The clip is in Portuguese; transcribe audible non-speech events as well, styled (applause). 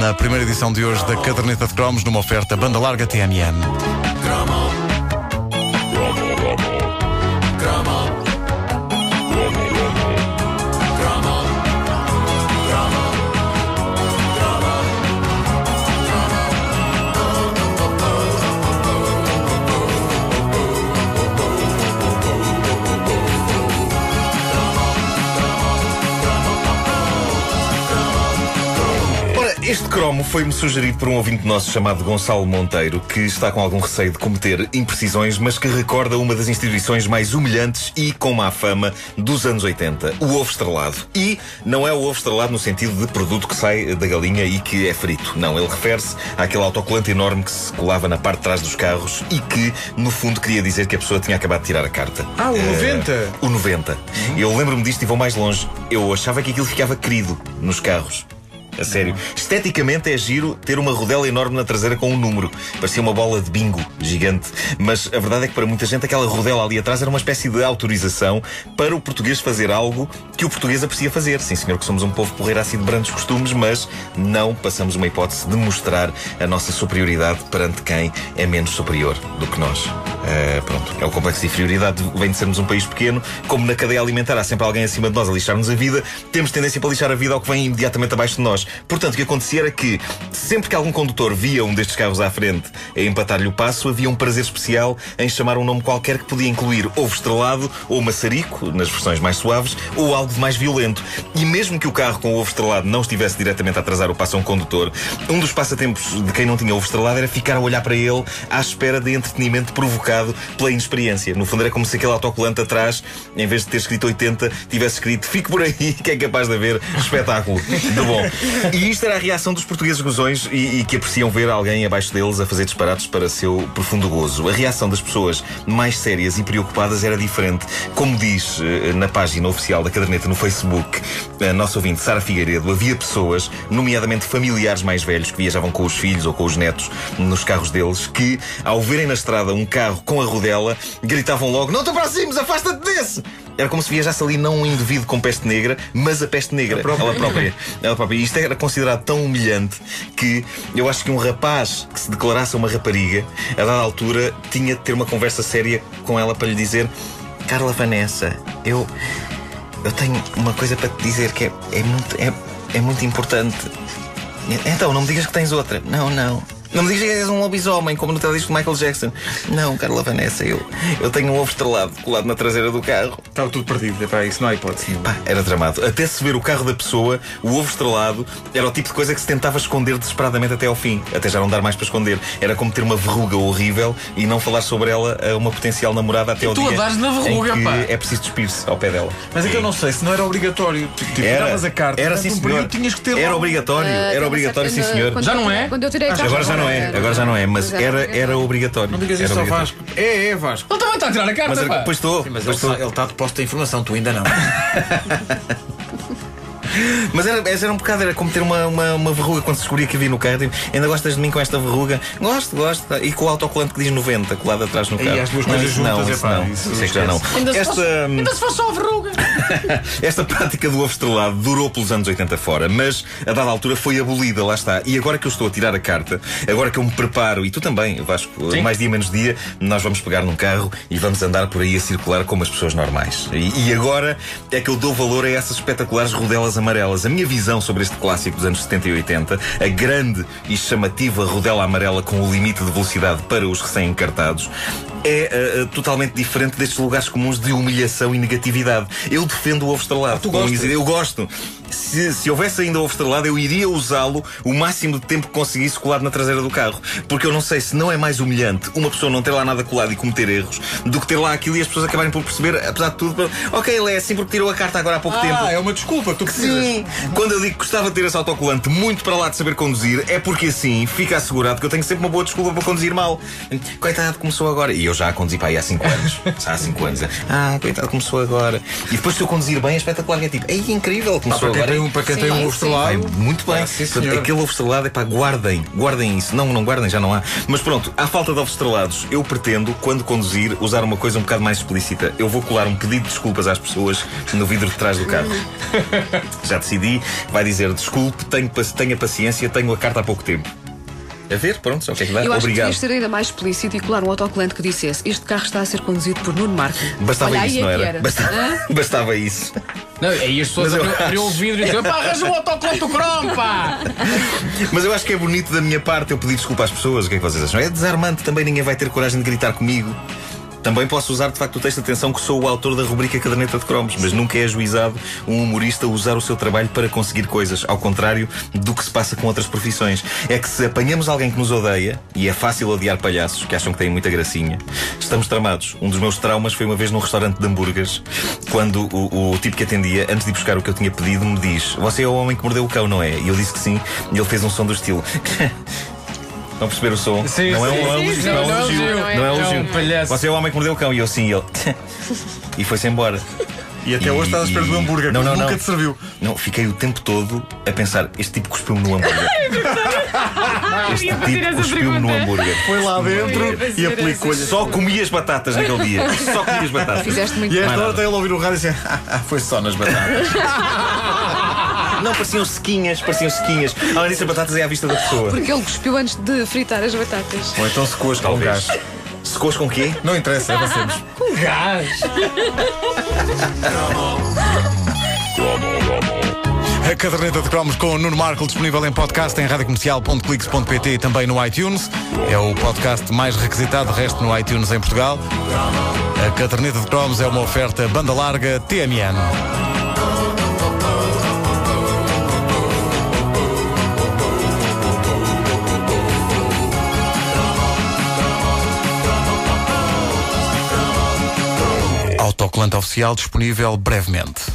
Na primeira edição de hoje da Caderneta de Cromos, numa oferta banda larga TMN. Este cromo foi-me sugerido por um ouvinte nosso chamado Gonçalo Monteiro, que está com algum receio de cometer imprecisões, mas que recorda uma das instituições mais humilhantes e com má fama dos anos 80, o ovo estrelado. E não é o ovo estrelado no sentido de produto que sai da galinha e que é frito. Não, ele refere-se àquele autocolante enorme que se colava na parte de trás dos carros e que, no fundo, queria dizer que a pessoa tinha acabado de tirar a carta. Ah, o Eh, 90? O 90. Eu lembro-me disto e vou mais longe. Eu achava que aquilo ficava querido nos carros. A sério. Esteticamente é giro ter uma rodela enorme na traseira com um número. Parecia uma bola de bingo gigante. Mas a verdade é que para muita gente aquela rodela ali atrás era uma espécie de autorização para o português fazer algo que o português aprecia fazer. Sim, senhor, que somos um povo porreiro assim de brandos costumes, mas não passamos uma hipótese de mostrar a nossa superioridade perante quem é menos superior do que nós. Eh, pronto, é o complexo de inferioridade vem de sermos um país pequeno. Como na cadeia alimentar há sempre alguém acima de nós a lixar-nos a vida, temos tendência para lixar a vida ao que vem imediatamente abaixo de nós. Portanto, o que acontecia era que, sempre que algum condutor via um destes carros à frente a empatar-lhe o passo, havia um prazer especial em chamar um nome qualquer que podia incluir ovo estrelado ou maçarico, nas versões mais suaves, ou algo de mais violento. E mesmo que o carro com o ovo estrelado não estivesse diretamente a atrasar o passo a um condutor, um dos passatempos de quem não tinha ovo estrelado era ficar a olhar para ele à espera de entretenimento provocado pela inexperiência. No fundo, era como se aquele autocolante atrás, em vez de ter escrito 80, tivesse escrito fique por aí, (laughs) que é capaz de haver espetáculo de bom. (laughs) E isto era a reação dos portugueses gozões e, e que apreciam ver alguém abaixo deles a fazer disparates para seu profundo gozo. A reação das pessoas mais sérias e preocupadas era diferente. Como diz eh, na página oficial da caderneta no Facebook, a nossa ouvinte Sara Figueiredo, havia pessoas, nomeadamente familiares mais velhos, que viajavam com os filhos ou com os netos nos carros deles, que, ao verem na estrada um carro com a rodela, gritavam logo: Não te aproximes, afasta-te desse! Era como se viajasse ali não um indivíduo com peste negra, mas a peste negra. Ela própria. Ela própria. E isto era considerado tão humilhante que eu acho que um rapaz que se declarasse uma rapariga, a dada altura, tinha de ter uma conversa séria com ela para lhe dizer: Carla Vanessa, eu. Eu tenho uma coisa para te dizer que é, é muito. É, é muito importante. Então, não me digas que tens outra. Não, não. Não me digas que és um lobisomem, como no teledisco de Michael Jackson. Não, Carla Vanessa, eu, eu tenho um ovo estrelado colado na traseira do carro. Estava tudo perdido. Epá, isso não há hipótese. Pá, era tramado. Até se ver o carro da pessoa, o ovo estrelado era o tipo de coisa que se tentava esconder desesperadamente até ao fim. Até já não dar mais para esconder. Era como ter uma verruga horrível e não falar sobre ela a uma potencial namorada até ao tu dia. a dares na verruga, pá. É preciso despir-se ao pé dela. Mas é que eu não sei se não era obrigatório. Tipo, Era, tiravas a carta. era sim, um senhor. período tinhas que ter Era obrigatório, Ah, era obrigatório, sim, senhor. Já não é? Quando eu tirei a carta, Agora já não é, agora já não é, mas era, era era obrigatório. Não digas isso ao. Vasco. É, é, Vasco. Ele também está a tirar a carta, Mas pá. depois estou. Mas depois ele estou. está, ele está de posto a informação, tu ainda não. (laughs) Mas era, era um bocado, era como ter uma, uma, uma verruga quando se descobria que havia no carro. Tipo, ainda gostas de mim com esta verruga? Gosto, gosto. E com o autocolante que diz 90, colado atrás no E carro. as duas não, coisas isso não, juntas, isso epá, não. isso Isso é que já não. Ainda se, Esta, fosse, ainda se fosse só a verruga. (laughs) esta prática do ovo estrelado durou pelos anos 80 fora, mas a dada altura foi abolida, lá está. E agora que eu estou a tirar a carta, agora que eu me preparo, e tu também, Vasco, Sim. mais dia menos dia, nós vamos pegar num carro e vamos andar por aí a circular como as pessoas normais. E, e agora é que eu dou valor a essas espetaculares rodelas amarelas. A minha visão sobre este clássico dos anos 70 e 80, a grande e chamativa rodela amarela com o limite de velocidade para os recém-encartados, é uh, totalmente diferente destes lugares comuns de humilhação e negatividade. Eu defendo o ovo estrelado. tu Como gostas? Eu gosto. Se, se houvesse ainda ovo estrelado, eu iria usá-lo o máximo de tempo que conseguisse colado na traseira do carro. Porque eu não sei se não é mais humilhante uma pessoa não ter lá nada colado e cometer erros do que ter lá aquilo e as pessoas acabarem por perceber, apesar de tudo, ok, ele é assim porque tirou a carta agora há pouco tempo. Ah, é uma desculpa que tu precisas. Sim, quando eu digo que gostava de ter esse autocolante muito para lá de saber conduzir, é porque assim fica assegurado que eu tenho sempre uma boa desculpa para conduzir mal. Coitado, começou agora. E eu já a conduzi para aí há 5 anos. (laughs) Há 5 anos. Ah, coitado, começou agora. E depois se eu conduzir bem é espetacular. É tipo, é incrível, começou Para quem tem um, para quem tem um Sim, ovo sim. Estrelado. muito bem. Ah, sim, Portanto, aquele ovo estrelado é pá, guardem, guardem isso. Não, não guardem, já não há. Mas pronto, à falta de ovos estrelados, eu pretendo, quando conduzir, usar uma coisa um bocado mais explícita. Eu vou colar um pedido de desculpas às pessoas no vidro de trás do carro. (laughs) já decidi, vai dizer desculpe, tenho, tenha paciência, tenho a carta há pouco tempo. A ver, pronto, só o que é que dá. Eu acho que Obrigado. devias ser ainda mais explícito e colar um autocolante que dissesse este carro está a ser conduzido por Nuno Marco. Bastava Olha, isso, não é que era? era. Bastava, (laughs) bastava isso. Não, aí as pessoas eu abriam o vidro e diziam: pá, arranja um autocolante do Chrome, pá! (laughs) Mas eu acho que é bonito da minha parte eu pedir desculpa às pessoas. O que é que vocês acham? É desarmante, também ninguém vai ter coragem de gritar comigo. Também posso usar de facto o texto de atenção que sou o autor da rubrica Caderneta de Cromos, mas nunca é ajuizado um humorista usar o seu trabalho para conseguir coisas, ao contrário do que se passa com outras profissões. É que se apanhamos alguém que nos odeia, e é fácil odiar palhaços que acham que têm muita gracinha, estamos tramados. Um dos meus traumas foi uma vez num restaurante de hambúrgueres, quando o, o tipo que atendia, antes de ir buscar o que eu tinha pedido, me diz: Você é o homem que mordeu o cão, não é? E eu disse que sim, e ele fez um som do estilo. (laughs) Estão a perceber o som? Sim, não é sim, um sim, elogio, sim. não é um Não é elogio. Não é é um elogio. palhaço. Você é o homem que mordeu o cão e eu sim, e ele. E foi-se embora. E até hoje estás à espera do hambúrguer. Não, não, Nunca não. te serviu. Não, fiquei o tempo todo a pensar: este tipo cuspiu-me no hambúrguer. este tipo cuspiu-me no hambúrguer. Foi lá dentro e aplicou-lhe. Só comi as batatas naquele dia. Só comi as batatas. Fizeste muito E a bem. esta hora tem ele a ouvir o rádio e dizer: (laughs) "Ah, Foi só nas batatas. (laughs) Não, pareciam sequinhas, pareciam sequinhas. Além disso, as batatas é à vista da pessoa. Porque ele cuspiu antes de fritar as batatas. Ou então secou-as com gás. Secou-as com quê? Não interessa, avancemos. Com gás! A caderneta de cromos com o Nuno Marco disponível em podcast em radiocomercial.clix.pt e também no iTunes. É o podcast mais requisitado, resto no iTunes em Portugal. A caderneta de cromos é uma oferta banda larga TMN. Autocolante oficial disponível brevemente.